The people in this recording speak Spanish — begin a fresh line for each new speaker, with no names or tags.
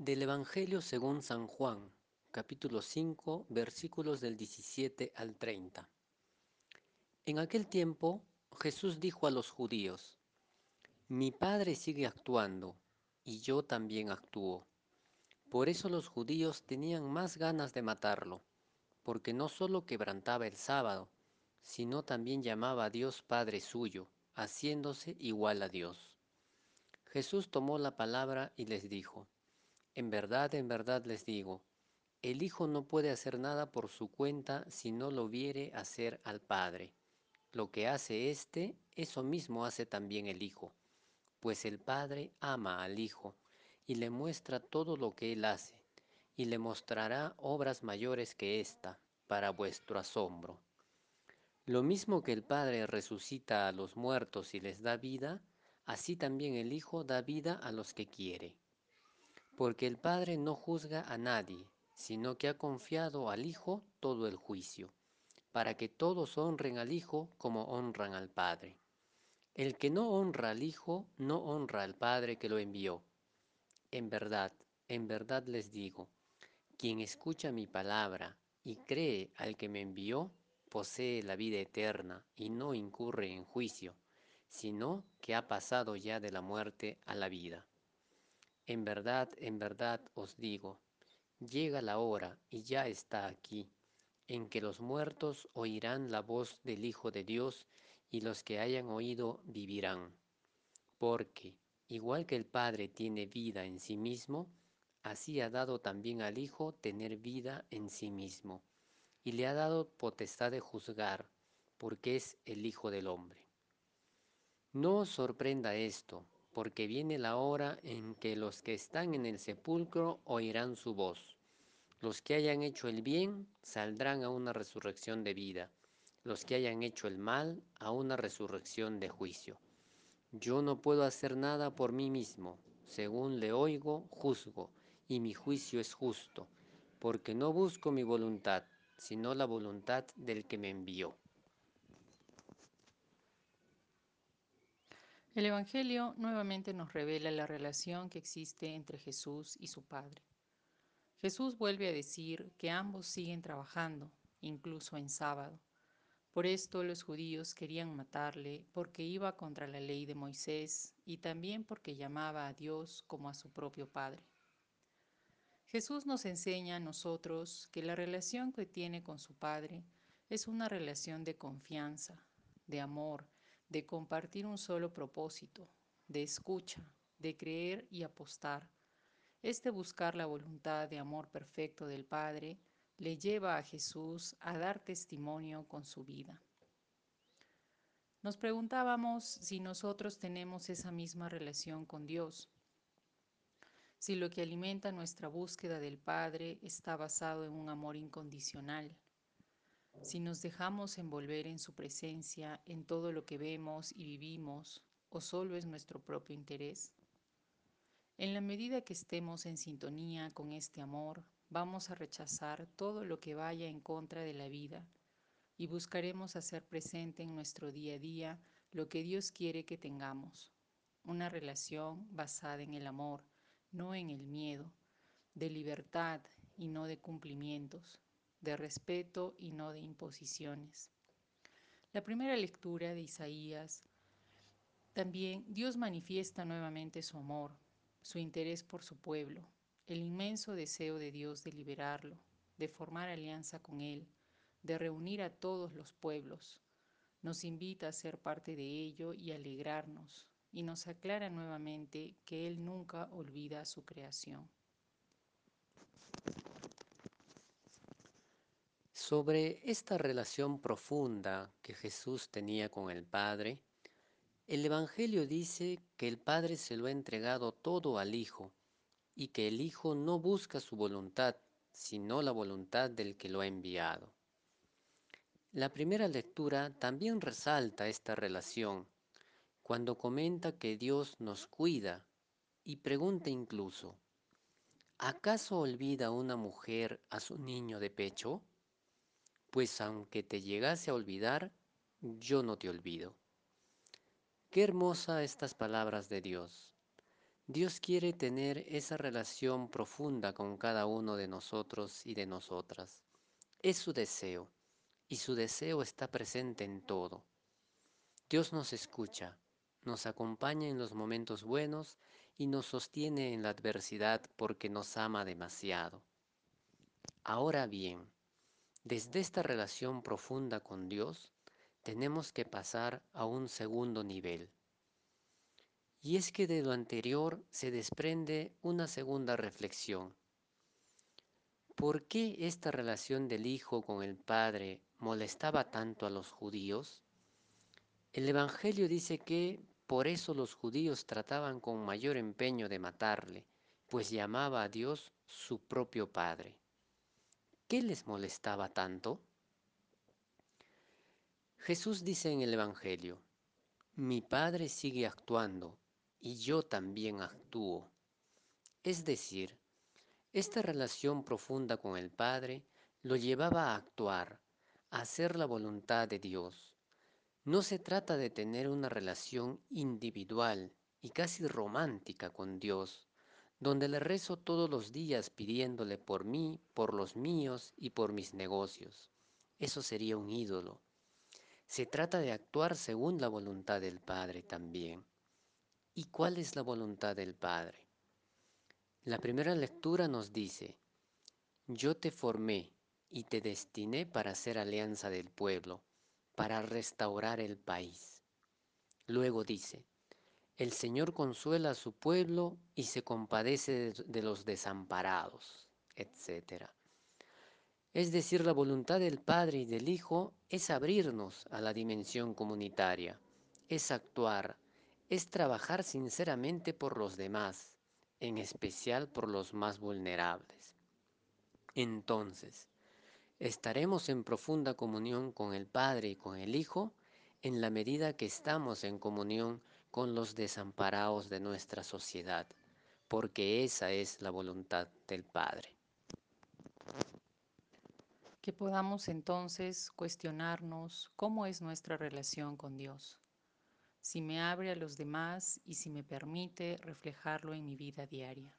Del Evangelio según San Juan, capítulo 5, versículos del 17 al 30. En aquel tiempo Jesús dijo a los judíos, Mi Padre sigue actuando, y yo también actúo. Por eso los judíos tenían más ganas de matarlo, porque no solo quebrantaba el sábado, sino también llamaba a Dios Padre suyo, haciéndose igual a Dios. Jesús tomó la palabra y les dijo, En verdad, en verdad les digo, el Hijo no puede hacer nada por su cuenta si no lo viere hacer al Padre. Lo que hace éste, eso mismo hace también el Hijo, pues el Padre ama al Hijo y le muestra todo lo que él hace, y le mostrará obras mayores que ésta, para vuestro asombro. Lo mismo que el Padre resucita a los muertos y les da vida, así también el Hijo da vida a los que quiere. Porque el Padre no juzga a nadie, sino que ha confiado al Hijo todo el juicio, para que todos honren al Hijo como honran al Padre. El que no honra al Hijo, no honra al Padre que lo envió. En verdad, en verdad les digo, quien escucha mi palabra y cree al que me envió, posee la vida eterna y no incurre en juicio, sino que ha pasado ya de la muerte a la vida. En verdad, en verdad os digo, llega la hora, y ya está aquí, en que los muertos oirán la voz del Hijo de Dios, y los que hayan oído vivirán. Porque, igual que el Padre tiene vida en sí mismo, así ha dado también al Hijo tener vida en sí mismo, y le ha dado potestad de juzgar, porque es el Hijo del Hombre. No os sorprenda esto, porque viene la hora en que los que están en el sepulcro oirán su voz. Los que hayan hecho el bien saldrán a una resurrección de vida, los que hayan hecho el mal a una resurrección de juicio. Yo no puedo hacer nada por mí mismo, según le oigo, juzgo, y mi juicio es justo, porque no busco mi voluntad, sino la voluntad del que me envió.
El Evangelio nuevamente nos revela la relación que existe entre Jesús y su Padre. Jesús vuelve a decir que ambos siguen trabajando, incluso en sábado. Por esto los judíos querían matarle porque iba contra la ley de Moisés y también porque llamaba a Dios como a su propio Padre. Jesús nos enseña a nosotros que la relación que tiene con su Padre es una relación de confianza, de amor, de compartir un solo propósito, de escucha, de creer y apostar. Este buscar la voluntad de amor perfecto del Padre le lleva a Jesús a dar testimonio con su vida. Nos preguntábamos si nosotros tenemos esa misma relación con Dios, si lo que alimenta nuestra búsqueda del Padre está basado en un amor incondicional, si nos dejamos envolver en su presencia en todo lo que vemos y vivimos, o solo es nuestro propio interés. En la medida que estemos en sintonía con este amor, vamos a rechazar todo lo que vaya en contra de la vida y buscaremos hacer presente en nuestro día a día lo que Dios quiere que tengamos, una relación basada en el amor, no en el miedo, de libertad y no de cumplimientos, de respeto y no de imposiciones. La primera lectura de Isaías, también Dios manifiesta nuevamente su amor, su interés por su pueblo, el inmenso deseo de Dios de liberarlo, de formar alianza con Él, de reunir a todos los pueblos. Nos invita a ser parte de ello y alegrarnos, y nos aclara nuevamente que Él nunca olvida su creación.
Sobre esta relación profunda que Jesús tenía con el Padre, el Evangelio dice que el Padre se lo ha entregado todo al Hijo y que el Hijo no busca su voluntad, sino la voluntad del que lo ha enviado. La primera lectura también resalta esta relación cuando comenta que Dios nos cuida y pregunta incluso, ¿acaso olvida una mujer a su niño de pecho? Pues aunque te llegase a olvidar, yo no te olvido. Qué hermosa estas palabras de Dios. Dios quiere tener esa relación profunda con cada uno de nosotros y de nosotras. Es su deseo, y su deseo está presente en todo. Dios nos escucha, nos acompaña en los momentos buenos y nos sostiene en la adversidad porque nos ama demasiado. Ahora bien, desde esta relación profunda con Dios, tenemos que pasar a un segundo nivel. Y es que de lo anterior se desprende una segunda reflexión. ¿Por qué esta relación del Hijo con el Padre molestaba tanto a los judíos? El Evangelio dice que por eso los judíos trataban con mayor empeño de matarle, pues llamaba a Dios su propio Padre. ¿Qué les molestaba tanto? Jesús dice en el Evangelio, mi Padre sigue actuando y yo también actúo. Es decir, esta relación profunda con el Padre lo llevaba a actuar, a hacer la voluntad de Dios. No se trata de tener una relación individual y casi romántica con Dios, donde le rezo todos los días pidiéndole por mí, por los míos y por mis negocios. Eso sería un ídolo. Se trata de actuar según la voluntad del Padre también. ¿Y cuál es la voluntad del Padre? La primera lectura nos dice, yo te formé y te destiné para hacer alianza del pueblo, para restaurar el país. Luego dice, el Señor consuela a su pueblo y se compadece de los desamparados, etc. Es decir, la voluntad del Padre y del Hijo es abrirnos a la dimensión comunitaria, es actuar, es trabajar sinceramente por los demás, en especial por los más vulnerables. Entonces, estaremos en profunda comunión con el Padre y con el Hijo en la medida que estamos en comunión con los desamparados de nuestra sociedad, porque esa es la voluntad del Padre.
Que podamos entonces cuestionarnos cómo es nuestra relación con Dios, si me abre a los demás y si me permite reflejarlo en mi vida diaria.